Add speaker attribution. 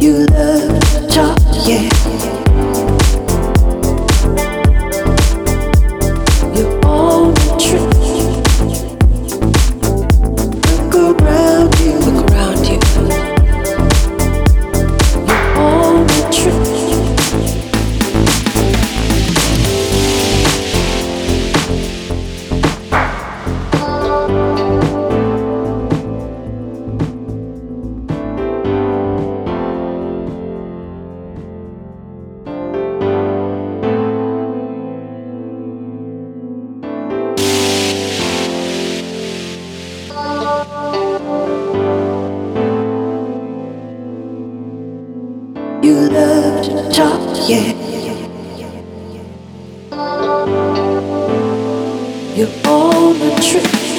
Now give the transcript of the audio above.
Speaker 1: You love love to talk, yeah. You're on a trip.